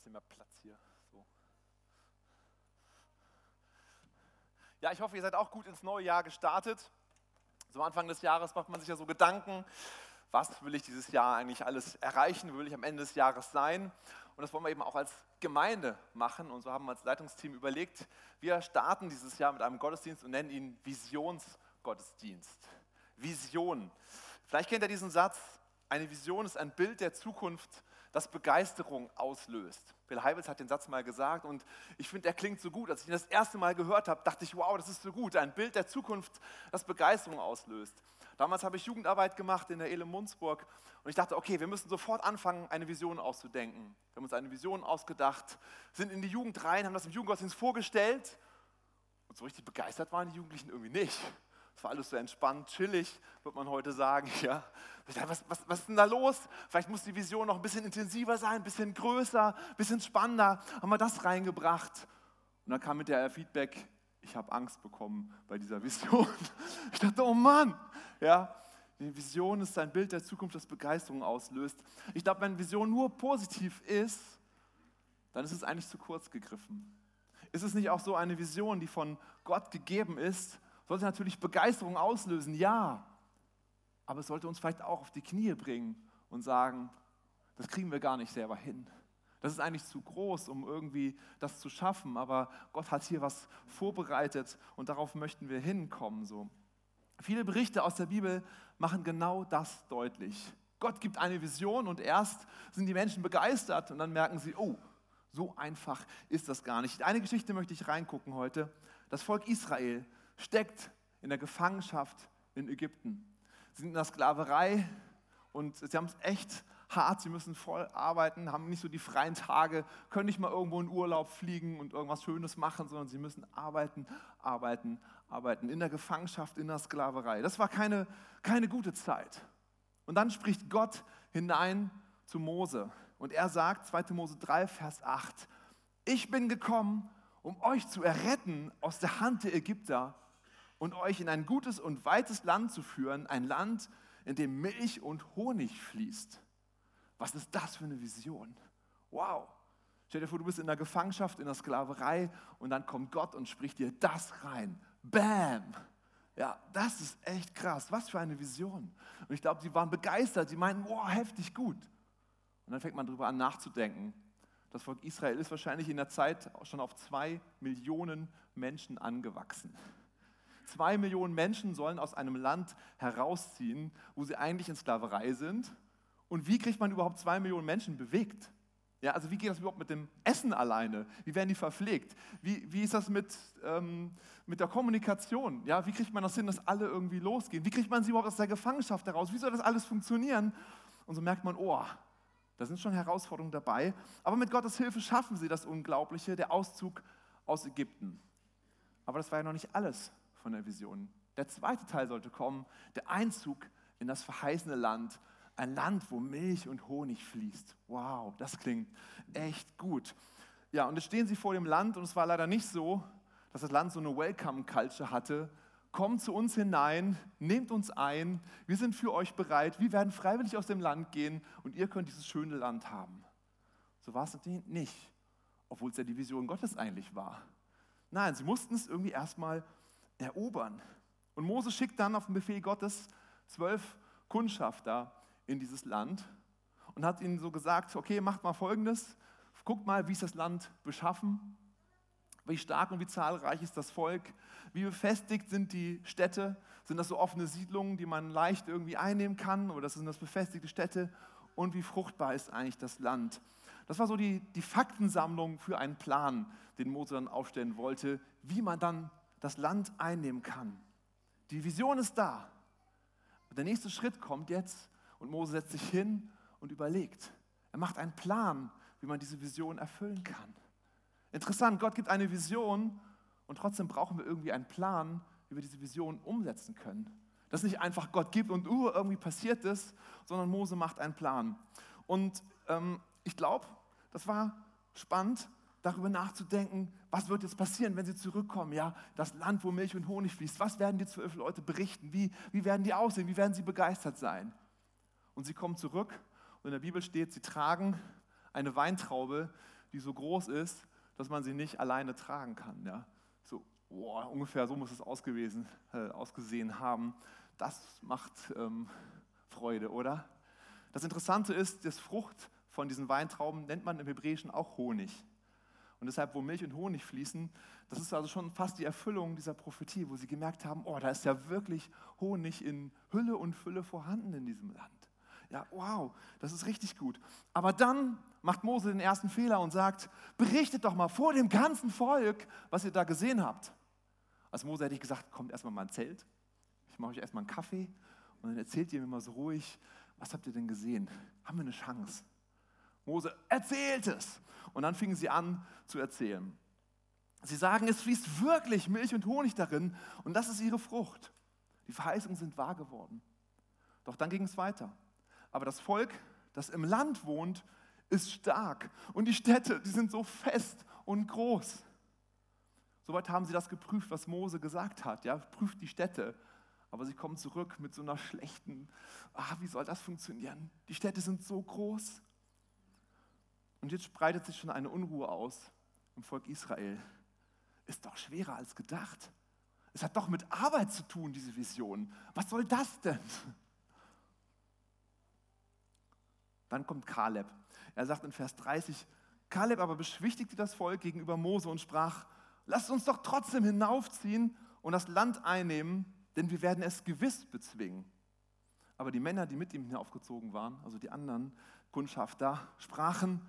bisschen mehr Platz hier. So. Ja, ich hoffe, ihr seid auch gut ins neue Jahr gestartet. So Anfang des Jahres macht man sich ja so Gedanken, was will ich dieses Jahr eigentlich alles erreichen, wo will ich am Ende des Jahres sein. Und das wollen wir eben auch als Gemeinde machen. Und so haben wir als Leitungsteam überlegt, wir starten dieses Jahr mit einem Gottesdienst und nennen ihn Visionsgottesdienst. Vision. Vielleicht kennt ihr diesen Satz, eine Vision ist ein Bild der Zukunft, das Begeisterung auslöst. Bill Heibels hat den Satz mal gesagt und ich finde, er klingt so gut. Als ich ihn das erste Mal gehört habe, dachte ich, wow, das ist so gut. Ein Bild der Zukunft, das Begeisterung auslöst. Damals habe ich Jugendarbeit gemacht in der Ele Munzburg und ich dachte, okay, wir müssen sofort anfangen, eine Vision auszudenken. Wir haben uns eine Vision ausgedacht, sind in die Jugend rein, haben das im Jugendgottesdienst vorgestellt und so richtig begeistert waren die Jugendlichen irgendwie nicht. Es war alles so entspannt, chillig, wird man heute sagen. Ja. Was, was, was ist denn da los? Vielleicht muss die Vision noch ein bisschen intensiver sein, ein bisschen größer, ein bisschen spannender. Haben wir das reingebracht? Und dann kam mit der Feedback, ich habe Angst bekommen bei dieser Vision. Ich dachte, oh Mann, ja, die Vision ist ein Bild der Zukunft, das Begeisterung auslöst. Ich glaube, wenn Vision nur positiv ist, dann ist es eigentlich zu kurz gegriffen. Ist es nicht auch so eine Vision, die von Gott gegeben ist, sollte natürlich Begeisterung auslösen, ja. Aber es sollte uns vielleicht auch auf die Knie bringen und sagen, das kriegen wir gar nicht selber hin. Das ist eigentlich zu groß, um irgendwie das zu schaffen, aber Gott hat hier was vorbereitet und darauf möchten wir hinkommen. So. Viele Berichte aus der Bibel machen genau das deutlich. Gott gibt eine Vision und erst sind die Menschen begeistert und dann merken sie, oh, so einfach ist das gar nicht. Eine Geschichte möchte ich reingucken heute. Das Volk Israel steckt in der Gefangenschaft in Ägypten. Sie sind in der Sklaverei und sie haben es echt hart, sie müssen voll arbeiten, haben nicht so die freien Tage, können nicht mal irgendwo in Urlaub fliegen und irgendwas Schönes machen, sondern sie müssen arbeiten, arbeiten, arbeiten. In der Gefangenschaft, in der Sklaverei. Das war keine, keine gute Zeit. Und dann spricht Gott hinein zu Mose und er sagt, 2. Mose 3, Vers 8, ich bin gekommen, um euch zu erretten aus der Hand der Ägypter und euch in ein gutes und weites Land zu führen, ein Land, in dem Milch und Honig fließt. Was ist das für eine Vision? Wow. Stell dir vor, du bist in der Gefangenschaft, in der Sklaverei und dann kommt Gott und spricht dir das rein. Bam! Ja, das ist echt krass. Was für eine Vision. Und ich glaube, sie waren begeistert. Sie meinten, wow, heftig gut. Und dann fängt man darüber an nachzudenken. Das Volk Israel ist wahrscheinlich in der Zeit schon auf zwei Millionen Menschen angewachsen. Zwei Millionen Menschen sollen aus einem Land herausziehen, wo sie eigentlich in Sklaverei sind. Und wie kriegt man überhaupt zwei Millionen Menschen bewegt? Ja, also wie geht das überhaupt mit dem Essen alleine? Wie werden die verpflegt? Wie, wie ist das mit, ähm, mit der Kommunikation? Ja, wie kriegt man das hin, dass alle irgendwie losgehen? Wie kriegt man sie überhaupt aus der Gefangenschaft heraus? Wie soll das alles funktionieren? Und so merkt man, oh, da sind schon Herausforderungen dabei. Aber mit Gottes Hilfe schaffen sie das Unglaubliche, der Auszug aus Ägypten. Aber das war ja noch nicht alles von der Vision. Der zweite Teil sollte kommen, der Einzug in das verheißene Land, ein Land, wo Milch und Honig fließt. Wow, das klingt echt gut. Ja, und jetzt stehen sie vor dem Land und es war leider nicht so, dass das Land so eine Welcome-Culture hatte. Kommt zu uns hinein, nehmt uns ein, wir sind für euch bereit, wir werden freiwillig aus dem Land gehen und ihr könnt dieses schöne Land haben. So war es natürlich nicht, obwohl es ja die Vision Gottes eigentlich war. Nein, sie mussten es irgendwie erstmal erobern. Und Mose schickt dann auf den Befehl Gottes zwölf Kundschafter in dieses Land und hat ihnen so gesagt, okay, macht mal Folgendes, guckt mal, wie ist das Land beschaffen, wie stark und wie zahlreich ist das Volk, wie befestigt sind die Städte, sind das so offene Siedlungen, die man leicht irgendwie einnehmen kann? Oder sind das befestigte Städte? Und wie fruchtbar ist eigentlich das Land. Das war so die, die Faktensammlung für einen Plan, den Mose dann aufstellen wollte, wie man dann das Land einnehmen kann. Die Vision ist da. Der nächste Schritt kommt jetzt und Mose setzt sich hin und überlegt. Er macht einen Plan, wie man diese Vision erfüllen kann. Interessant, Gott gibt eine Vision und trotzdem brauchen wir irgendwie einen Plan, wie wir diese Vision umsetzen können. Dass nicht einfach Gott gibt und uh, irgendwie passiert es, sondern Mose macht einen Plan. Und ähm, ich glaube, das war spannend, darüber nachzudenken, was wird jetzt passieren, wenn sie zurückkommen? Ja, das Land, wo Milch und Honig fließt. Was werden die zwölf Leute berichten? Wie, wie werden die aussehen? Wie werden sie begeistert sein? Und sie kommen zurück und in der Bibel steht, sie tragen eine Weintraube, die so groß ist, dass man sie nicht alleine tragen kann. Ja? So, boah, ungefähr so muss es ausgewesen, äh, ausgesehen haben. Das macht ähm, Freude, oder? Das Interessante ist, das Frucht von diesen Weintrauben nennt man im Hebräischen auch Honig. Und deshalb, wo Milch und Honig fließen, das ist also schon fast die Erfüllung dieser Prophetie, wo sie gemerkt haben, oh, da ist ja wirklich Honig in Hülle und Fülle vorhanden in diesem Land. Ja, wow, das ist richtig gut. Aber dann macht Mose den ersten Fehler und sagt, berichtet doch mal vor dem ganzen Volk, was ihr da gesehen habt. Als Mose hätte ich gesagt, kommt erstmal mal ein Zelt, ich mache euch erstmal einen Kaffee und dann erzählt ihr mir mal so ruhig, was habt ihr denn gesehen? Haben wir eine Chance? Mose erzählt es. Und dann fingen sie an zu erzählen. Sie sagen, es fließt wirklich Milch und Honig darin und das ist ihre Frucht. Die Verheißungen sind wahr geworden. Doch dann ging es weiter. Aber das Volk, das im Land wohnt, ist stark und die Städte, die sind so fest und groß. Soweit haben sie das geprüft, was Mose gesagt hat. Ja, prüft die Städte. Aber sie kommen zurück mit so einer schlechten, ah, wie soll das funktionieren? Die Städte sind so groß. Und jetzt breitet sich schon eine Unruhe aus im Volk Israel. Ist doch schwerer als gedacht. Es hat doch mit Arbeit zu tun, diese Vision. Was soll das denn? Dann kommt Kaleb. Er sagt in Vers 30, Kaleb aber beschwichtigte das Volk gegenüber Mose und sprach, lasst uns doch trotzdem hinaufziehen und das Land einnehmen, denn wir werden es gewiss bezwingen. Aber die Männer, die mit ihm hinaufgezogen waren, also die anderen Kundschafter, sprachen,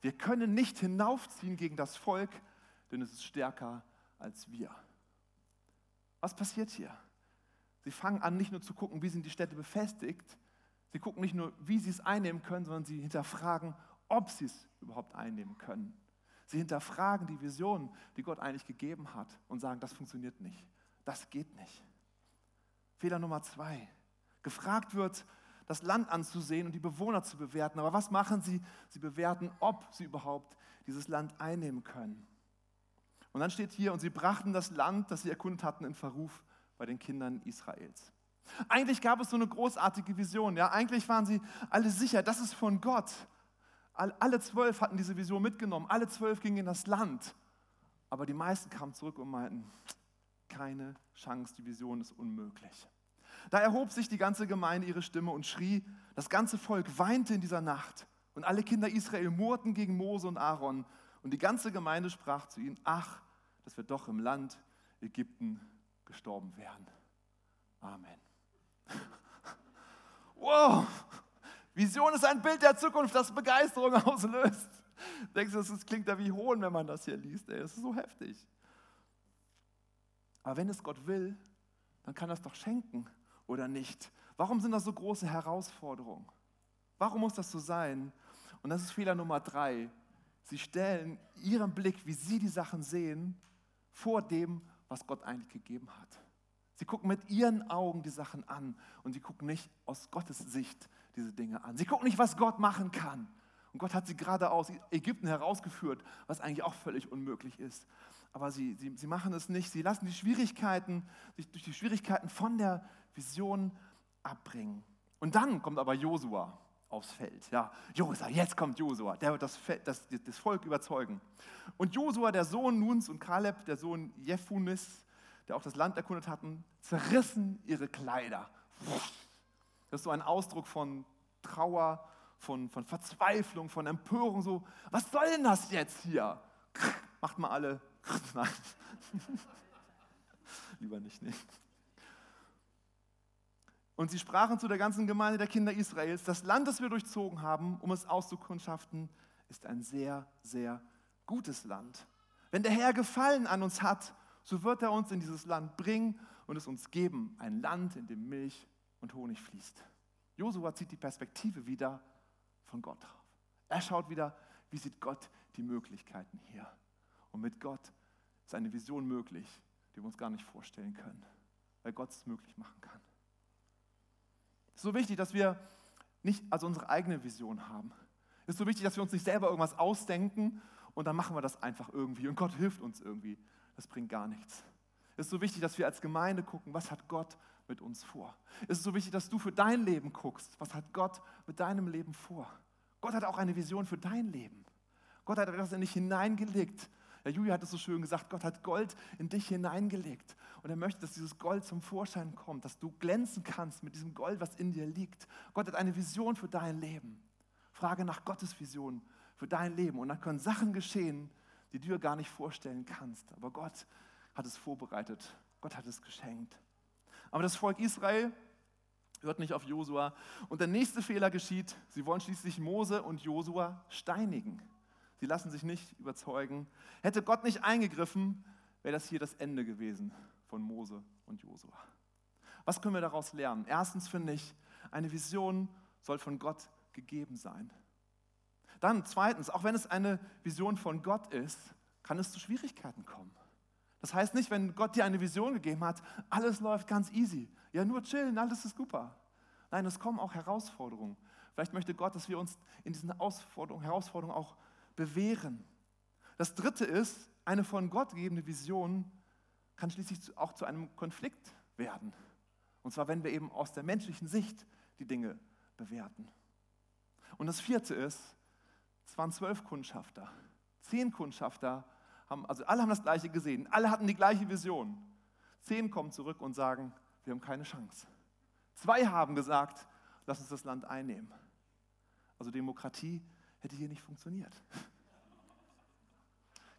wir können nicht hinaufziehen gegen das Volk, denn es ist stärker als wir. Was passiert hier? Sie fangen an, nicht nur zu gucken, wie sind die Städte befestigt, sie gucken nicht nur, wie sie es einnehmen können, sondern sie hinterfragen, ob sie es überhaupt einnehmen können. Sie hinterfragen die Vision, die Gott eigentlich gegeben hat und sagen, das funktioniert nicht, das geht nicht. Fehler Nummer zwei. Gefragt wird, das Land anzusehen und die Bewohner zu bewerten. Aber was machen sie? Sie bewerten, ob sie überhaupt dieses Land einnehmen können. Und dann steht hier, und sie brachten das Land, das sie erkundet hatten, in Verruf bei den Kindern Israels. Eigentlich gab es so eine großartige Vision. Ja? Eigentlich waren sie alle sicher, das ist von Gott. Alle zwölf hatten diese Vision mitgenommen. Alle zwölf gingen in das Land. Aber die meisten kamen zurück und meinten, keine Chance, die Vision ist unmöglich. Da erhob sich die ganze Gemeinde ihre Stimme und schrie, das ganze Volk weinte in dieser Nacht. Und alle Kinder Israel murrten gegen Mose und Aaron. Und die ganze Gemeinde sprach zu ihnen, ach, dass wir doch im Land Ägypten gestorben wären. Amen. Wow, Vision ist ein Bild der Zukunft, das Begeisterung auslöst. Denkst du, das klingt ja wie Hohn, wenn man das hier liest. Ey, das ist so heftig. Aber wenn es Gott will, dann kann er es doch schenken oder nicht? Warum sind das so große Herausforderungen? Warum muss das so sein? Und das ist Fehler Nummer drei. Sie stellen ihren Blick, wie sie die Sachen sehen, vor dem, was Gott eigentlich gegeben hat. Sie gucken mit ihren Augen die Sachen an und sie gucken nicht aus Gottes Sicht diese Dinge an. Sie gucken nicht, was Gott machen kann. Und Gott hat sie gerade aus Ägypten herausgeführt, was eigentlich auch völlig unmöglich ist. Aber sie, sie, sie machen es nicht. Sie lassen die Schwierigkeiten, sich durch die Schwierigkeiten von der Vision abbringen. Und dann kommt aber Josua aufs Feld. Ja, Josua, jetzt kommt Josua, der wird das, das, das Volk überzeugen. Und Josua, der Sohn Nuns und Kaleb, der Sohn Jephunis, der auch das Land erkundet hatten, zerrissen ihre Kleider. Das ist so ein Ausdruck von Trauer, von, von Verzweiflung, von Empörung. So, was soll denn das jetzt hier? Macht mal alle. Nein. Lieber nicht, nee. Und sie sprachen zu der ganzen Gemeinde der Kinder Israels, das Land, das wir durchzogen haben, um es auszukundschaften, ist ein sehr, sehr gutes Land. Wenn der Herr Gefallen an uns hat, so wird er uns in dieses Land bringen und es uns geben, ein Land, in dem Milch und Honig fließt. Josua zieht die Perspektive wieder von Gott drauf. Er schaut wieder, wie sieht Gott die Möglichkeiten hier. Und mit Gott ist eine Vision möglich, die wir uns gar nicht vorstellen können, weil Gott es möglich machen kann. Es ist so wichtig, dass wir nicht also unsere eigene Vision haben. Es ist so wichtig, dass wir uns nicht selber irgendwas ausdenken und dann machen wir das einfach irgendwie und Gott hilft uns irgendwie. Das bringt gar nichts. Es ist so wichtig, dass wir als Gemeinde gucken, was hat Gott mit uns vor. Es ist so wichtig, dass du für dein Leben guckst, was hat Gott mit deinem Leben vor. Gott hat auch eine Vision für dein Leben. Gott hat etwas in dich hineingelegt. Ja, Julia hat es so schön gesagt, Gott hat Gold in dich hineingelegt. Und er möchte, dass dieses Gold zum Vorschein kommt, dass du glänzen kannst mit diesem Gold, was in dir liegt. Gott hat eine Vision für dein Leben. Frage nach Gottes Vision für dein Leben. Und dann können Sachen geschehen, die du dir gar nicht vorstellen kannst. Aber Gott hat es vorbereitet. Gott hat es geschenkt. Aber das Volk Israel hört nicht auf Josua. Und der nächste Fehler geschieht. Sie wollen schließlich Mose und Josua steinigen. Sie lassen sich nicht überzeugen. Hätte Gott nicht eingegriffen, wäre das hier das Ende gewesen von Mose und Josua. Was können wir daraus lernen? Erstens finde ich, eine Vision soll von Gott gegeben sein. Dann zweitens, auch wenn es eine Vision von Gott ist, kann es zu Schwierigkeiten kommen. Das heißt nicht, wenn Gott dir eine Vision gegeben hat, alles läuft ganz easy. Ja, nur chillen, alles ist super. Nein, es kommen auch Herausforderungen. Vielleicht möchte Gott, dass wir uns in diesen Herausforderungen auch bewähren. Das dritte ist, eine von Gott gegebene Vision kann schließlich auch zu einem Konflikt werden. Und zwar, wenn wir eben aus der menschlichen Sicht die Dinge bewerten. Und das vierte ist, es waren zwölf Kundschafter. Zehn Kundschafter haben, also alle haben das Gleiche gesehen, alle hatten die gleiche Vision. Zehn kommen zurück und sagen, wir haben keine Chance. Zwei haben gesagt, lass uns das Land einnehmen. Also Demokratie hätte hier nicht funktioniert.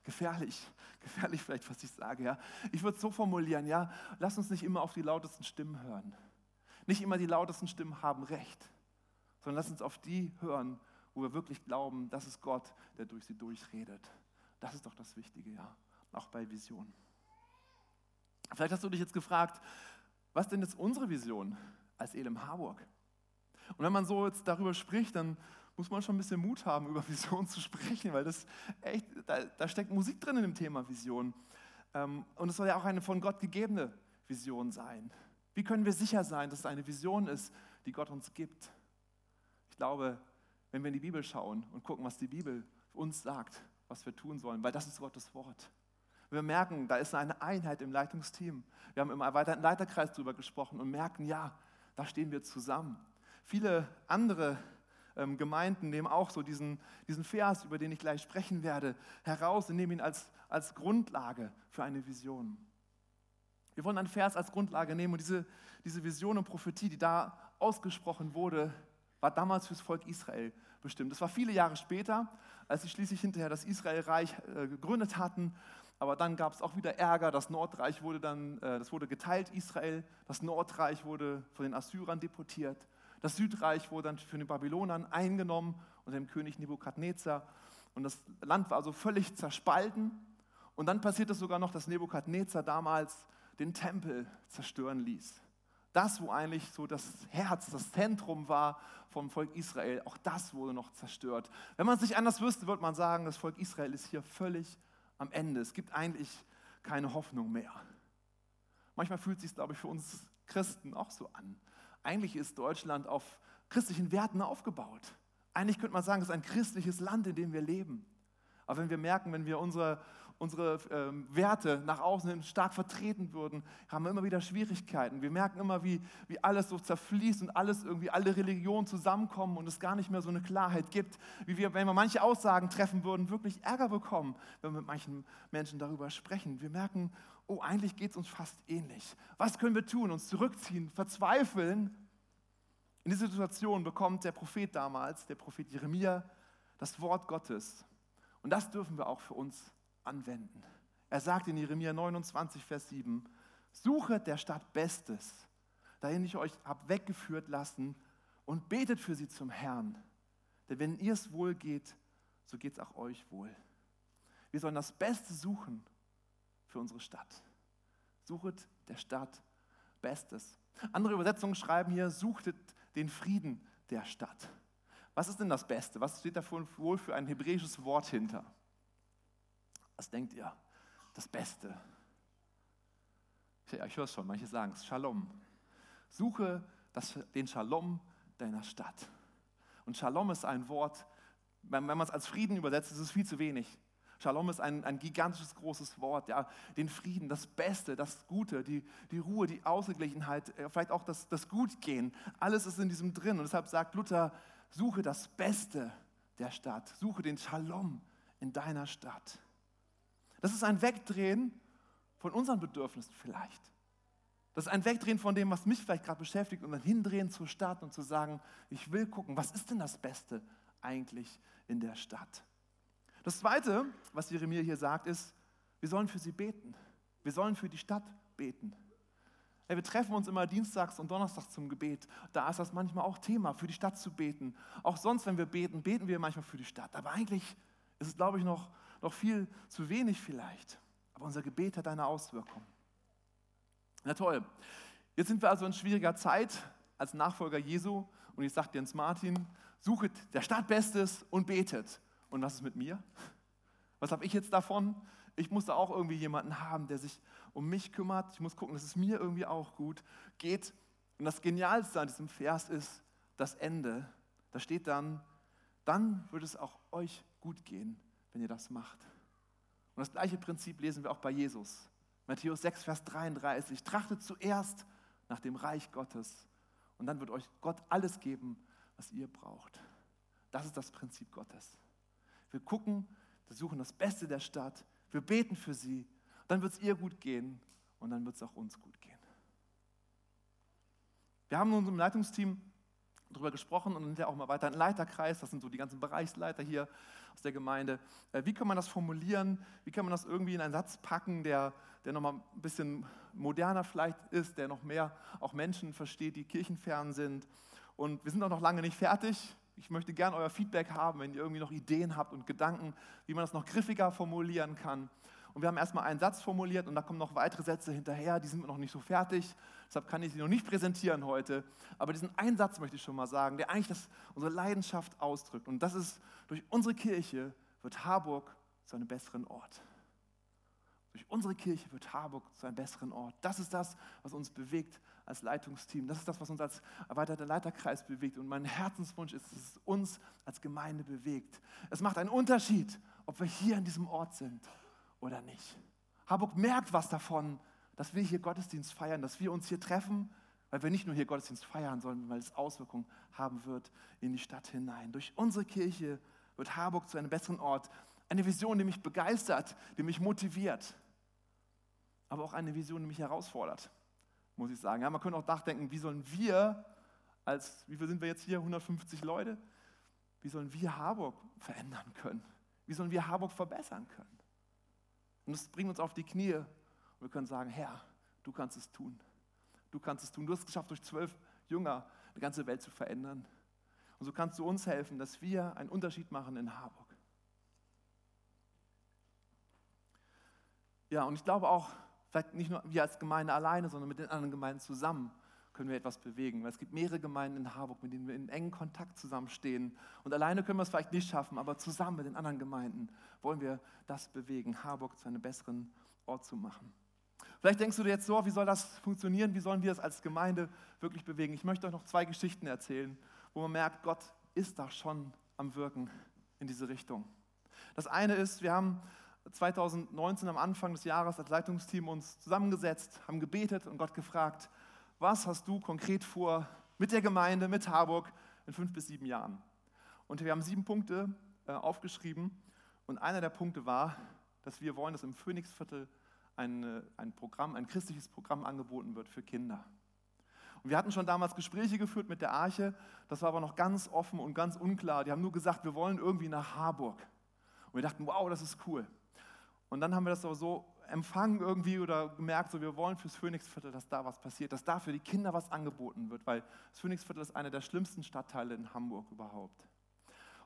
Gefährlich, gefährlich vielleicht, was ich sage, ja. Ich würde es so formulieren, ja, lass uns nicht immer auf die lautesten Stimmen hören. Nicht immer die lautesten Stimmen haben recht, sondern lass uns auf die hören, wo wir wirklich glauben, das ist Gott, der durch sie durchredet. Das ist doch das Wichtige, ja, auch bei Visionen. Vielleicht hast du dich jetzt gefragt, was denn jetzt unsere Vision als Elem Harburg? Und wenn man so jetzt darüber spricht, dann muss man schon ein bisschen Mut haben, über Vision zu sprechen, weil das echt, da, da steckt Musik drin in dem Thema Vision. Ähm, und es soll ja auch eine von Gott gegebene Vision sein. Wie können wir sicher sein, dass es eine Vision ist, die Gott uns gibt? Ich glaube, wenn wir in die Bibel schauen und gucken, was die Bibel uns sagt, was wir tun sollen, weil das ist Gottes Wort. Wir merken, da ist eine Einheit im Leitungsteam. Wir haben im erweiterten Leiterkreis darüber gesprochen und merken, ja, da stehen wir zusammen. Viele andere ähm, Gemeinden nehmen auch so diesen, diesen Vers, über den ich gleich sprechen werde, heraus und nehmen ihn als, als Grundlage für eine Vision. Wir wollen einen Vers als Grundlage nehmen und diese, diese Vision und Prophetie, die da ausgesprochen wurde, war damals fürs Volk Israel bestimmt. Das war viele Jahre später, als sie schließlich hinterher das Israelreich äh, gegründet hatten. Aber dann gab es auch wieder Ärger. Das Nordreich wurde dann, äh, das wurde geteilt, Israel. Das Nordreich wurde von den Assyrern deportiert. Das Südreich wurde dann von den Babylonern eingenommen unter dem König Nebukadnezar. Und das Land war also völlig zerspalten. Und dann passierte sogar noch, dass Nebukadnezar damals den Tempel zerstören ließ. Das, wo eigentlich so das Herz, das Zentrum war vom Volk Israel, auch das wurde noch zerstört. Wenn man es nicht anders wüsste, würde man sagen, das Volk Israel ist hier völlig am Ende. Es gibt eigentlich keine Hoffnung mehr. Manchmal fühlt es sich, glaube ich, für uns Christen auch so an. Eigentlich ist Deutschland auf christlichen Werten aufgebaut. Eigentlich könnte man sagen, es ist ein christliches Land, in dem wir leben. Aber wenn wir merken, wenn wir unsere, unsere ähm, Werte nach außen hin stark vertreten würden, haben wir immer wieder Schwierigkeiten. Wir merken immer, wie, wie alles so zerfließt und alles irgendwie, alle Religionen zusammenkommen und es gar nicht mehr so eine Klarheit gibt, wie wir, wenn wir manche Aussagen treffen würden, wirklich Ärger bekommen, wenn wir mit manchen Menschen darüber sprechen. Wir merken, oh, eigentlich geht es uns fast ähnlich. Was können wir tun? Uns zurückziehen, verzweifeln? In dieser Situation bekommt der Prophet damals, der Prophet Jeremia, das Wort Gottes. Und das dürfen wir auch für uns anwenden. Er sagt in Jeremia 29, Vers 7, suchet der Stadt Bestes, dahin ich euch habe weggeführt lassen, und betet für sie zum Herrn. Denn wenn ihr es wohl geht, so geht es auch euch wohl. Wir sollen das Beste suchen für unsere Stadt. Suchet der Stadt Bestes. Andere Übersetzungen schreiben hier, suchtet den Frieden der Stadt. Was ist denn das Beste? Was steht da wohl für ein hebräisches Wort hinter? Was denkt ihr? Das Beste. Ja, ich höre es schon, manche sagen es, Shalom. Suche das, den Shalom deiner Stadt. Und Shalom ist ein Wort, wenn, wenn man es als Frieden übersetzt, ist es viel zu wenig. Shalom ist ein, ein gigantisches, großes Wort, ja, den Frieden, das Beste, das Gute, die, die Ruhe, die Ausgeglichenheit, äh, vielleicht auch das, das Gutgehen, alles ist in diesem drin. Und deshalb sagt Luther, suche das Beste der Stadt, suche den Shalom in deiner Stadt. Das ist ein Wegdrehen von unseren Bedürfnissen vielleicht. Das ist ein Wegdrehen von dem, was mich vielleicht gerade beschäftigt und ein Hindrehen zur Stadt und zu sagen, ich will gucken, was ist denn das Beste eigentlich in der Stadt. Das Zweite, was Jeremia hier sagt, ist, wir sollen für sie beten. Wir sollen für die Stadt beten. Ja, wir treffen uns immer dienstags und donnerstags zum Gebet. Da ist das manchmal auch Thema, für die Stadt zu beten. Auch sonst, wenn wir beten, beten wir manchmal für die Stadt. Aber eigentlich ist es, glaube ich, noch, noch viel zu wenig vielleicht. Aber unser Gebet hat eine Auswirkung. Na toll. Jetzt sind wir also in schwieriger Zeit als Nachfolger Jesu. Und ich sage Jens Martin, suchet der Stadt Bestes und betet. Und was ist mit mir? Was habe ich jetzt davon? Ich muss da auch irgendwie jemanden haben, der sich um mich kümmert. Ich muss gucken, dass es mir irgendwie auch gut geht. Und das Genialste an diesem Vers ist das Ende. Da steht dann, dann wird es auch euch gut gehen, wenn ihr das macht. Und das gleiche Prinzip lesen wir auch bei Jesus. Matthäus 6, Vers 33. Trachtet zuerst nach dem Reich Gottes und dann wird euch Gott alles geben, was ihr braucht. Das ist das Prinzip Gottes. Wir gucken, wir suchen das Beste der Stadt, wir beten für sie, dann wird es ihr gut gehen und dann wird es auch uns gut gehen. Wir haben in unserem Leitungsteam darüber gesprochen und ja auch mal weiter einen Leiterkreis, das sind so die ganzen Bereichsleiter hier aus der Gemeinde. Äh, wie kann man das formulieren? Wie kann man das irgendwie in einen Satz packen, der, der nochmal ein bisschen moderner vielleicht ist, der noch mehr auch Menschen versteht, die kirchenfern sind? Und wir sind auch noch lange nicht fertig. Ich möchte gerne euer Feedback haben, wenn ihr irgendwie noch Ideen habt und Gedanken, wie man das noch griffiger formulieren kann. Und wir haben erstmal einen Satz formuliert und da kommen noch weitere Sätze hinterher, die sind noch nicht so fertig. Deshalb kann ich sie noch nicht präsentieren heute. Aber diesen einen Satz möchte ich schon mal sagen, der eigentlich das, unsere Leidenschaft ausdrückt. Und das ist, durch unsere Kirche wird Harburg zu einem besseren Ort. Durch unsere Kirche wird Harburg zu einem besseren Ort. Das ist das, was uns bewegt als Leitungsteam. Das ist das, was uns als erweiterter Leiterkreis bewegt. Und mein Herzenswunsch ist, dass es uns als Gemeinde bewegt. Es macht einen Unterschied, ob wir hier in diesem Ort sind oder nicht. Harburg merkt was davon, dass wir hier Gottesdienst feiern, dass wir uns hier treffen, weil wir nicht nur hier Gottesdienst feiern, sondern weil es Auswirkungen haben wird in die Stadt hinein. Durch unsere Kirche wird Harburg zu einem besseren Ort. Eine Vision, die mich begeistert, die mich motiviert, aber auch eine Vision, die mich herausfordert, muss ich sagen. Ja, man könnte auch nachdenken, wie sollen wir als, wie viel sind wir jetzt hier, 150 Leute, wie sollen wir Harburg verändern können? Wie sollen wir Harburg verbessern können? Und das bringt uns auf die Knie und wir können sagen, Herr, du kannst es tun. Du kannst es tun. Du hast es geschafft, durch zwölf Jünger die ganze Welt zu verändern. Und so kannst du uns helfen, dass wir einen Unterschied machen in Harburg. Ja, und ich glaube auch, vielleicht nicht nur wir als Gemeinde alleine, sondern mit den anderen Gemeinden zusammen können wir etwas bewegen. Weil es gibt mehrere Gemeinden in Harburg, mit denen wir in engen Kontakt zusammenstehen. Und alleine können wir es vielleicht nicht schaffen, aber zusammen mit den anderen Gemeinden wollen wir das bewegen, Harburg zu einem besseren Ort zu machen. Vielleicht denkst du dir jetzt so, wie soll das funktionieren? Wie sollen wir es als Gemeinde wirklich bewegen? Ich möchte euch noch zwei Geschichten erzählen, wo man merkt, Gott ist da schon am Wirken in diese Richtung. Das eine ist, wir haben 2019 am Anfang des Jahres als Leitungsteam uns zusammengesetzt, haben gebetet und Gott gefragt, was hast du konkret vor mit der Gemeinde, mit Harburg in fünf bis sieben Jahren? Und wir haben sieben Punkte äh, aufgeschrieben und einer der Punkte war, dass wir wollen, dass im Phoenixviertel ein, ein Programm, ein christliches Programm angeboten wird für Kinder. Und wir hatten schon damals Gespräche geführt mit der Arche, das war aber noch ganz offen und ganz unklar. Die haben nur gesagt, wir wollen irgendwie nach Harburg. Und wir dachten, wow, das ist cool. Und dann haben wir das aber so empfangen irgendwie oder gemerkt, so wir wollen fürs Phoenixviertel, dass da was passiert, dass da für die Kinder was angeboten wird, weil das Phoenixviertel ist einer der schlimmsten Stadtteile in Hamburg überhaupt.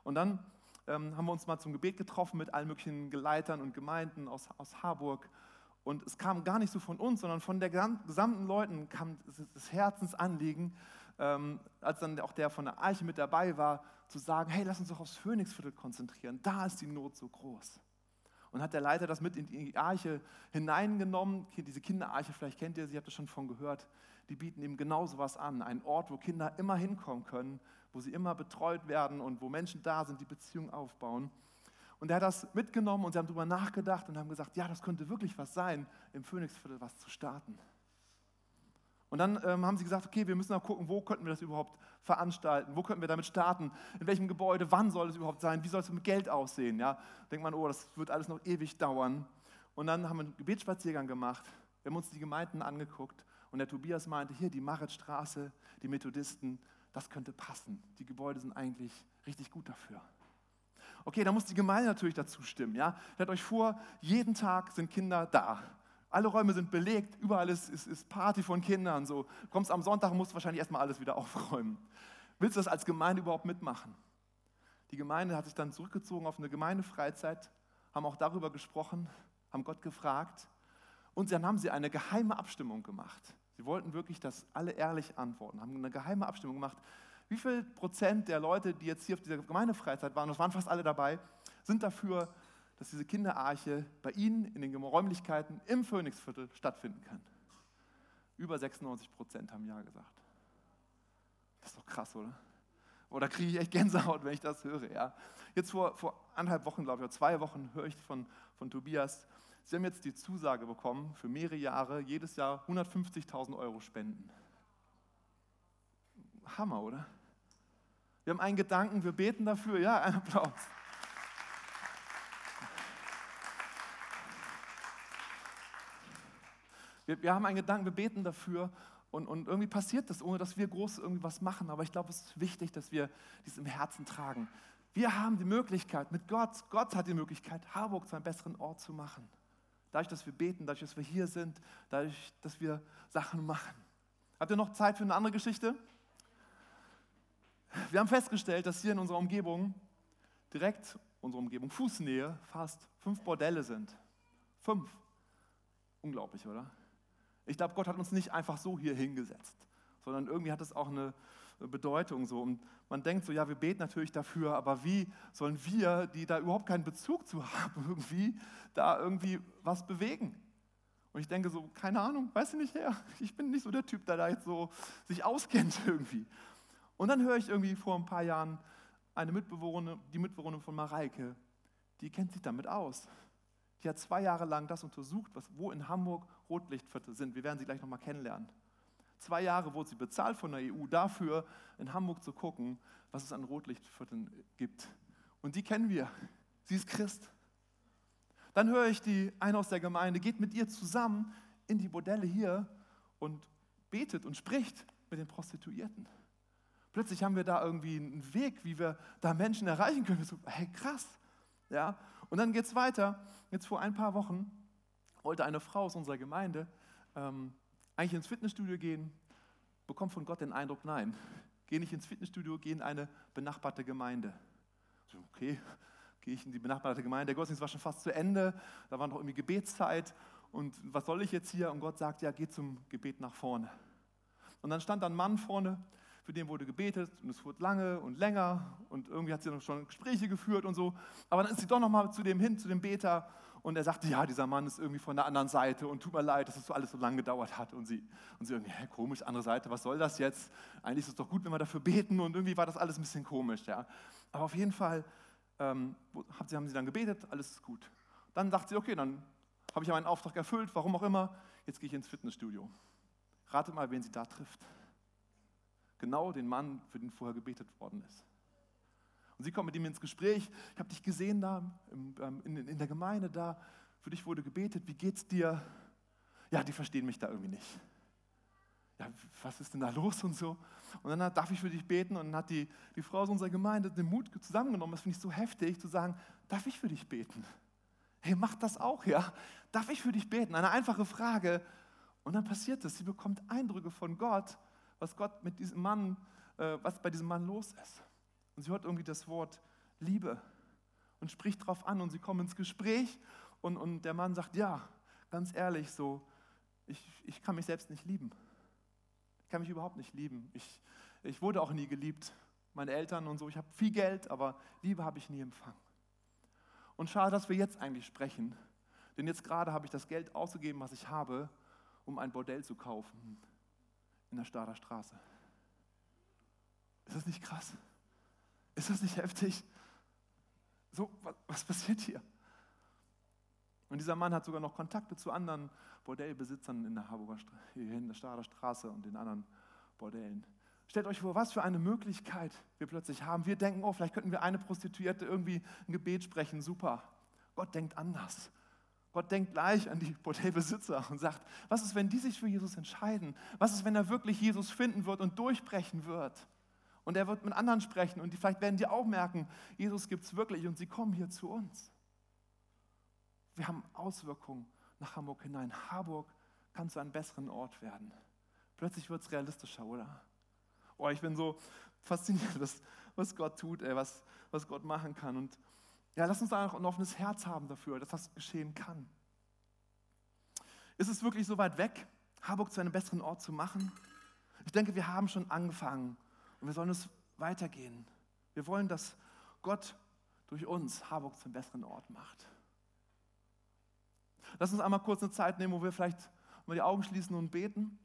Und dann ähm, haben wir uns mal zum Gebet getroffen mit allen möglichen Geleitern und Gemeinden aus, aus Harburg. Und es kam gar nicht so von uns, sondern von der gesamten Leuten kam das Herzensanliegen, ähm, als dann auch der von der Eiche mit dabei war, zu sagen, hey, lass uns doch aufs Phoenixviertel konzentrieren, da ist die Not so groß. Und hat der Leiter das mit in die Arche hineingenommen. Diese Kinderarche, vielleicht kennt ihr sie, habt ihr schon von gehört. Die bieten eben genau sowas an. Ein Ort, wo Kinder immer hinkommen können, wo sie immer betreut werden und wo Menschen da sind, die Beziehungen aufbauen. Und er hat das mitgenommen und sie haben darüber nachgedacht und haben gesagt, ja, das könnte wirklich was sein, im Phoenixviertel was zu starten. Und dann ähm, haben sie gesagt, okay, wir müssen auch gucken, wo könnten wir das überhaupt veranstalten, wo könnten wir damit starten, in welchem Gebäude, wann soll es überhaupt sein, wie soll es mit Geld aussehen. Ja? Denkt man, oh, das wird alles noch ewig dauern. Und dann haben wir einen Gebetsspaziergang gemacht, wir haben uns die Gemeinden angeguckt und der Tobias meinte, hier die Maritstraße, die Methodisten, das könnte passen. Die Gebäude sind eigentlich richtig gut dafür. Okay, da muss die Gemeinde natürlich dazu stimmen. Ja? Stellt euch vor, jeden Tag sind Kinder da. Alle Räume sind belegt, überall ist, ist, ist Party von Kindern. So. Du kommst am Sonntag und musst wahrscheinlich erstmal alles wieder aufräumen. Willst du das als Gemeinde überhaupt mitmachen? Die Gemeinde hat sich dann zurückgezogen auf eine Gemeindefreizeit, haben auch darüber gesprochen, haben Gott gefragt und dann haben sie eine geheime Abstimmung gemacht. Sie wollten wirklich, dass alle ehrlich antworten, haben eine geheime Abstimmung gemacht. Wie viel Prozent der Leute, die jetzt hier auf dieser Gemeindefreizeit waren, das waren fast alle dabei, sind dafür, dass diese Kinderarche bei Ihnen in den Räumlichkeiten im Phoenixviertel stattfinden kann? Über 96 Prozent haben Ja gesagt. Das ist doch krass, oder? Oder kriege ich echt Gänsehaut, wenn ich das höre? Ja? Jetzt vor, vor anderthalb Wochen, glaube ich, oder zwei Wochen höre ich von, von Tobias, Sie haben jetzt die Zusage bekommen, für mehrere Jahre, jedes Jahr 150.000 Euro spenden. Hammer, oder? Wir haben einen Gedanken, wir beten dafür. Ja, ein Applaus. Wir, wir, haben einen Gedanken, wir beten dafür und, und irgendwie passiert das, ohne dass wir groß irgendwie was machen. Aber ich glaube, es ist wichtig, dass wir dies im Herzen tragen. Wir haben die Möglichkeit mit Gott, Gott hat die Möglichkeit, Harburg zu einem besseren Ort zu machen. Dadurch, dass wir beten, dadurch, dass wir hier sind, dadurch, dass wir Sachen machen. Habt ihr noch Zeit für eine andere Geschichte? Wir haben festgestellt, dass hier in unserer Umgebung, direkt unserer Umgebung, Fußnähe, fast fünf Bordelle sind. Fünf. Unglaublich, oder? Ich glaube, Gott hat uns nicht einfach so hier hingesetzt, sondern irgendwie hat es auch eine Bedeutung so. Und man denkt so, ja, wir beten natürlich dafür, aber wie sollen wir, die da überhaupt keinen Bezug zu haben, irgendwie da irgendwie was bewegen? Und ich denke so, keine Ahnung, weiß ich nicht her. Ich bin nicht so der Typ, der da jetzt so sich auskennt irgendwie. Und dann höre ich irgendwie vor ein paar Jahren eine Mitbewohnerin, die Mitbewohnerin von Mareike, die kennt sich damit aus. Die hat zwei Jahre lang das untersucht, was, wo in Hamburg Rotlichtviertel sind. Wir werden sie gleich nochmal kennenlernen. Zwei Jahre wurde sie bezahlt von der EU dafür, in Hamburg zu gucken, was es an Rotlichtvierteln gibt. Und die kennen wir. Sie ist Christ. Dann höre ich die eine aus der Gemeinde, geht mit ihr zusammen in die Bordelle hier und betet und spricht mit den Prostituierten. Plötzlich haben wir da irgendwie einen Weg, wie wir da Menschen erreichen können. So, hey, krass. Ja? Und dann geht es weiter. Jetzt vor ein paar Wochen wollte eine Frau aus unserer Gemeinde ähm, eigentlich ins Fitnessstudio gehen, bekommt von Gott den Eindruck, nein, geh nicht ins Fitnessstudio, geh in eine benachbarte Gemeinde. So, okay, gehe ich in die benachbarte Gemeinde. Der Gottesdienst war schon fast zu Ende, da war noch irgendwie Gebetszeit und was soll ich jetzt hier? Und Gott sagt, ja, geh zum Gebet nach vorne. Und dann stand ein Mann vorne, für den wurde gebetet und es wurde lange und länger und irgendwie hat sie noch schon Gespräche geführt und so. Aber dann ist sie doch nochmal zu dem hin, zu dem Beter und er sagte, ja, dieser Mann ist irgendwie von der anderen Seite und tut mir leid, dass es so alles so lange gedauert hat. Und sie, und sie irgendwie, hä, komisch, andere Seite, was soll das jetzt? Eigentlich ist es doch gut, wenn wir dafür beten und irgendwie war das alles ein bisschen komisch. Ja. Aber auf jeden Fall ähm, haben sie dann gebetet, alles ist gut. Dann sagt sie, okay, dann habe ich ja meinen Auftrag erfüllt, warum auch immer, jetzt gehe ich ins Fitnessstudio. Ratet mal, wen sie da trifft. Genau den Mann, für den vorher gebetet worden ist. Und sie kommt mit ihm ins Gespräch. Ich habe dich gesehen da ähm, in, der Gemeinde da. Für dich wurde gebetet. Wie geht's dir? Ja, die verstehen mich da irgendwie nicht. Ja, was ist denn da los und so? Und dann darf ich für dich beten und dann hat die, die Frau aus unserer Gemeinde den Mut zusammengenommen. Das finde ich so heftig, zu sagen, darf ich für dich beten? Hey, mach das auch, ja? Darf ich für dich beten? Eine einfache Frage. Und dann passiert es. Sie bekommt Eindrücke von Gott, was Gott mit diesem Mann, äh, was bei diesem Mann los ist. Und sie hört irgendwie das Wort Liebe und spricht darauf an und sie kommen ins Gespräch und, und der Mann sagt, ja, ganz ehrlich, so, ich, ich kann mich selbst nicht lieben. Ich kann mich überhaupt nicht lieben. Ich, ich wurde auch nie geliebt. Meine Eltern und so, ich habe viel Geld, aber Liebe habe ich nie empfangen. Und schade, dass wir jetzt eigentlich sprechen, denn jetzt gerade habe ich das Geld ausgegeben, was ich habe, um ein Bordell zu kaufen in der Stader Straße. Ist das nicht krass? Ist das nicht heftig? So, was, was passiert hier? Und dieser Mann hat sogar noch Kontakte zu anderen Bordellbesitzern in der Harburger hier in der Stader Straße und den anderen Bordellen. Stellt euch vor, was für eine Möglichkeit wir plötzlich haben. Wir denken, oh, vielleicht könnten wir eine Prostituierte irgendwie ein Gebet sprechen, super. Gott denkt anders. Gott denkt gleich an die Bordellbesitzer und sagt, was ist, wenn die sich für Jesus entscheiden? Was ist, wenn er wirklich Jesus finden wird und durchbrechen wird? Und er wird mit anderen sprechen und die, vielleicht werden die auch merken, Jesus gibt es wirklich und sie kommen hier zu uns. Wir haben Auswirkungen nach Hamburg hinein. Harburg kann zu einem besseren Ort werden. Plötzlich wird es realistischer, oder? Oh, ich bin so fasziniert, was, was Gott tut, ey, was, was Gott machen kann. Und ja, lass uns da auch ein offenes Herz haben dafür, dass das geschehen kann. Ist es wirklich so weit weg, Harburg zu einem besseren Ort zu machen? Ich denke, wir haben schon angefangen und wir sollen es weitergehen. Wir wollen, dass Gott durch uns Harburg zum besseren Ort macht. Lass uns einmal kurz eine Zeit nehmen, wo wir vielleicht mal die Augen schließen und beten.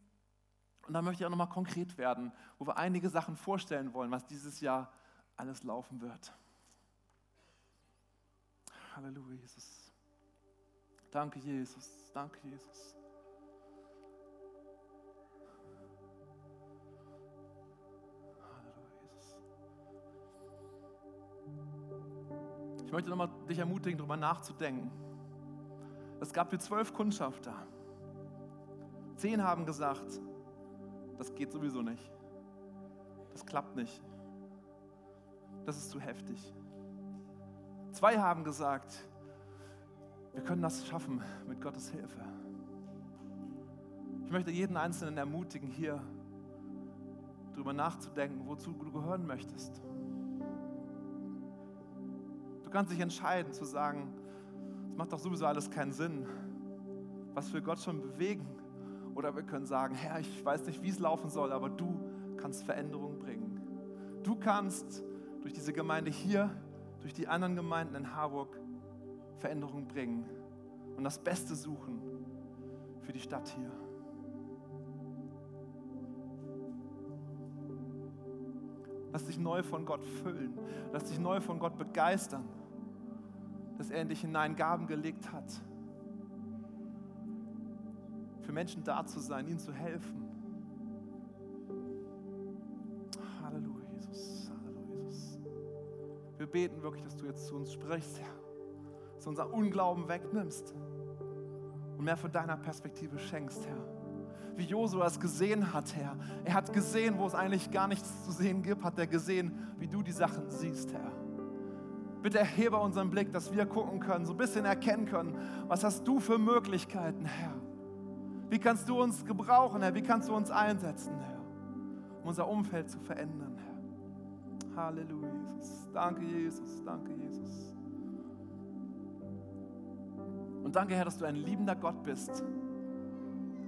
Und dann möchte ich auch nochmal konkret werden, wo wir einige Sachen vorstellen wollen, was dieses Jahr alles laufen wird. Halleluja, Jesus. Danke, Jesus. Danke, Jesus. Halleluja, Jesus. Ich möchte nochmal dich ermutigen, darüber nachzudenken. Es gab hier zwölf Kundschafter. Zehn haben gesagt, das geht sowieso nicht. Das klappt nicht. Das ist zu heftig. Zwei haben gesagt, wir können das schaffen mit Gottes Hilfe. Ich möchte jeden Einzelnen ermutigen, hier darüber nachzudenken, wozu du gehören möchtest. Du kannst dich entscheiden zu sagen, es macht doch sowieso alles keinen Sinn, was wir Gott schon bewegen. Oder wir können sagen, Herr, ich weiß nicht, wie es laufen soll, aber du kannst Veränderung bringen. Du kannst durch diese Gemeinde hier durch die anderen Gemeinden in Harburg Veränderung bringen und das Beste suchen für die Stadt hier. Lass dich neu von Gott füllen. Lass dich neu von Gott begeistern, dass er in dich hinein Gaben gelegt hat. Für Menschen da zu sein, ihnen zu helfen. Beten wirklich, dass du jetzt zu uns sprichst, Herr. Dass du unser Unglauben wegnimmst und mehr von deiner Perspektive schenkst, Herr. Wie Josua es gesehen hat, Herr. Er hat gesehen, wo es eigentlich gar nichts zu sehen gibt, hat er gesehen, wie du die Sachen siehst, Herr. Bitte erhebe unseren Blick, dass wir gucken können, so ein bisschen erkennen können, was hast du für Möglichkeiten, Herr. Wie kannst du uns gebrauchen, Herr? Wie kannst du uns einsetzen, Herr, um unser Umfeld zu verändern, Herr? Halleluja, Jesus. Danke, Jesus. Danke, Jesus. Und danke, Herr, dass du ein liebender Gott bist.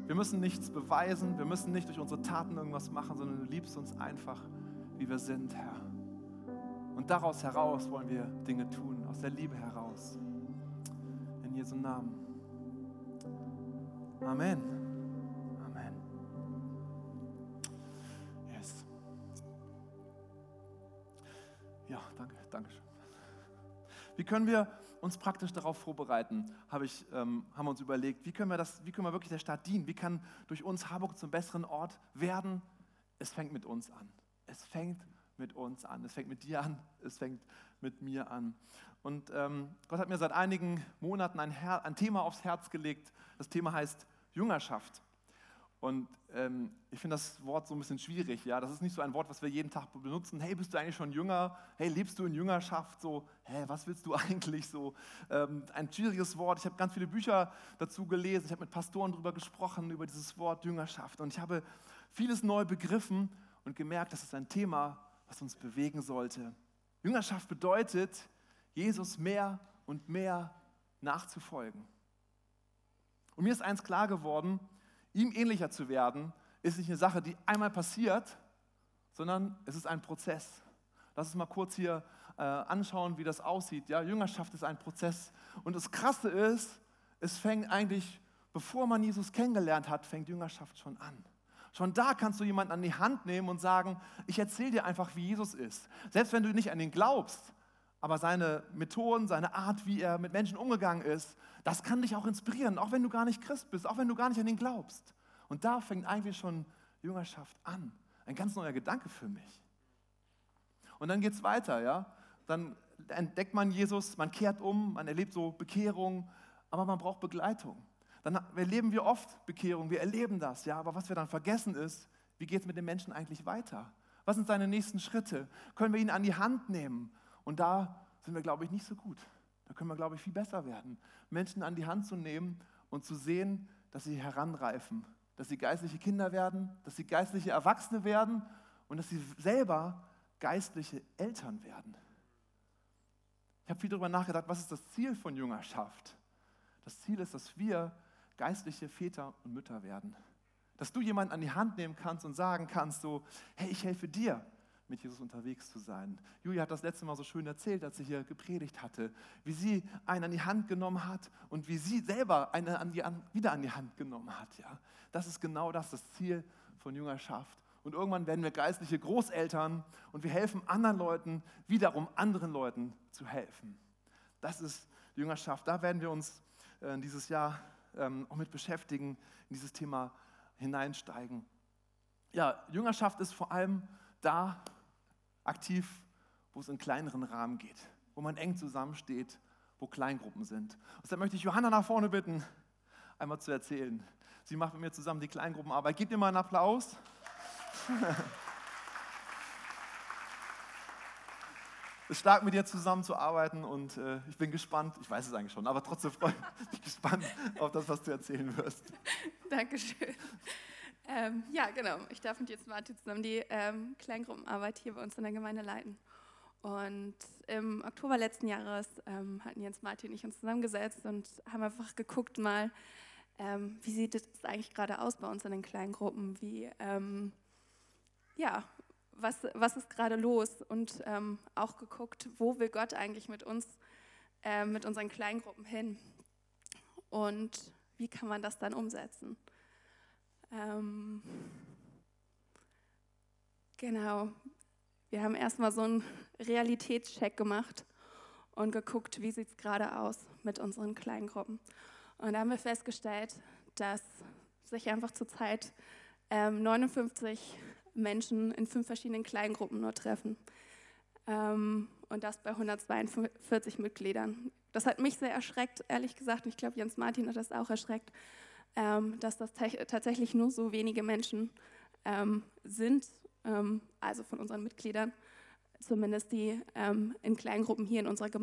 Wir müssen nichts beweisen, wir müssen nicht durch unsere Taten irgendwas machen, sondern du liebst uns einfach, wie wir sind, Herr. Und daraus heraus wollen wir Dinge tun, aus der Liebe heraus. In Jesu Namen. Amen. Ja, danke, danke schön. Wie können wir uns praktisch darauf vorbereiten, habe ich, ähm, haben wir uns überlegt, wie können, wir das, wie können wir wirklich der Stadt dienen? Wie kann durch uns Harburg zum besseren Ort werden? Es fängt mit uns an. Es fängt mit uns an. Es fängt mit dir an. Es fängt mit mir an. Und ähm, Gott hat mir seit einigen Monaten ein, Her ein Thema aufs Herz gelegt. Das Thema heißt Jüngerschaft. Und ähm, ich finde das Wort so ein bisschen schwierig. Ja? Das ist nicht so ein Wort, was wir jeden Tag benutzen. Hey, bist du eigentlich schon jünger? Hey, lebst du in Jüngerschaft? So, hey, was willst du eigentlich? So ähm, ein schwieriges Wort. Ich habe ganz viele Bücher dazu gelesen. Ich habe mit Pastoren darüber gesprochen, über dieses Wort Jüngerschaft. Und ich habe vieles neu begriffen und gemerkt, das ist ein Thema, was uns bewegen sollte. Jüngerschaft bedeutet, Jesus mehr und mehr nachzufolgen. Und mir ist eins klar geworden, ihm ähnlicher zu werden, ist nicht eine Sache, die einmal passiert, sondern es ist ein Prozess. Lass uns mal kurz hier äh, anschauen, wie das aussieht. Ja, Jüngerschaft ist ein Prozess. Und das Krasse ist, es fängt eigentlich, bevor man Jesus kennengelernt hat, fängt Jüngerschaft schon an. Schon da kannst du jemanden an die Hand nehmen und sagen, ich erzähle dir einfach, wie Jesus ist. Selbst wenn du nicht an ihn glaubst, aber seine Methoden, seine Art, wie er mit Menschen umgegangen ist, das kann dich auch inspirieren, auch wenn du gar nicht Christ bist, auch wenn du gar nicht an ihn glaubst. Und da fängt eigentlich schon Jüngerschaft an. Ein ganz neuer Gedanke für mich. Und dann geht es weiter, ja. Dann entdeckt man Jesus, man kehrt um, man erlebt so Bekehrung, aber man braucht Begleitung. Dann erleben wir oft Bekehrung, wir erleben das, ja, aber was wir dann vergessen ist, wie geht es mit den Menschen eigentlich weiter? Was sind seine nächsten Schritte? Können wir ihn an die Hand nehmen? Und da sind wir, glaube ich, nicht so gut. Da können wir, glaube ich, viel besser werden. Menschen an die Hand zu nehmen und zu sehen, dass sie heranreifen, dass sie geistliche Kinder werden, dass sie geistliche Erwachsene werden und dass sie selber geistliche Eltern werden. Ich habe viel darüber nachgedacht, was ist das Ziel von Jüngerschaft? Das Ziel ist, dass wir geistliche Väter und Mütter werden. Dass du jemanden an die Hand nehmen kannst und sagen kannst, so, hey, ich helfe dir mit Jesus unterwegs zu sein. Julia hat das letzte Mal so schön erzählt, als sie hier gepredigt hatte, wie sie einen an die Hand genommen hat und wie sie selber einen an die, an, wieder an die Hand genommen hat. Ja? Das ist genau das, das Ziel von Jüngerschaft. Und irgendwann werden wir geistliche Großeltern und wir helfen anderen Leuten, wiederum anderen Leuten zu helfen. Das ist Jüngerschaft. Da werden wir uns äh, dieses Jahr ähm, auch mit beschäftigen, in dieses Thema hineinsteigen. Ja, Jüngerschaft ist vor allem da, aktiv, wo es in kleineren Rahmen geht, wo man eng zusammensteht, wo Kleingruppen sind. Und deshalb möchte ich Johanna nach vorne bitten, einmal zu erzählen. Sie macht mit mir zusammen die Kleingruppenarbeit. Gebt ihr mal einen Applaus. Es ist stark, mit dir zusammenzuarbeiten und äh, ich bin gespannt, ich weiß es eigentlich schon, aber trotzdem freue ich mich gespannt auf das, was du erzählen wirst. Dankeschön. Ähm, ja, genau. Ich darf mit jetzt Martin zusammen die ähm, Kleingruppenarbeit hier bei uns in der Gemeinde leiten. Und im Oktober letzten Jahres ähm, hatten Jens Martin und ich uns zusammengesetzt und haben einfach geguckt mal, ähm, wie sieht es eigentlich gerade aus bei uns in den Kleingruppen? Wie, ähm, ja, was, was ist gerade los? Und ähm, auch geguckt, wo will Gott eigentlich mit uns, äh, mit unseren Kleingruppen hin? Und wie kann man das dann umsetzen? Ähm, genau. Wir haben erstmal so einen Realitätscheck gemacht und geguckt, wie sieht es gerade aus mit unseren Kleingruppen. Und da haben wir festgestellt, dass sich einfach zurzeit ähm, 59 Menschen in fünf verschiedenen Kleingruppen nur treffen. Ähm, und das bei 142 Mitgliedern. Das hat mich sehr erschreckt, ehrlich gesagt. Und ich glaube, Jens Martin hat das auch erschreckt ähm, dass das tatsächlich nur so wenige Menschen ähm, sind, ähm, also von unseren Mitgliedern, zumindest die ähm, in Kleingruppen hier in unserer Gemeinde.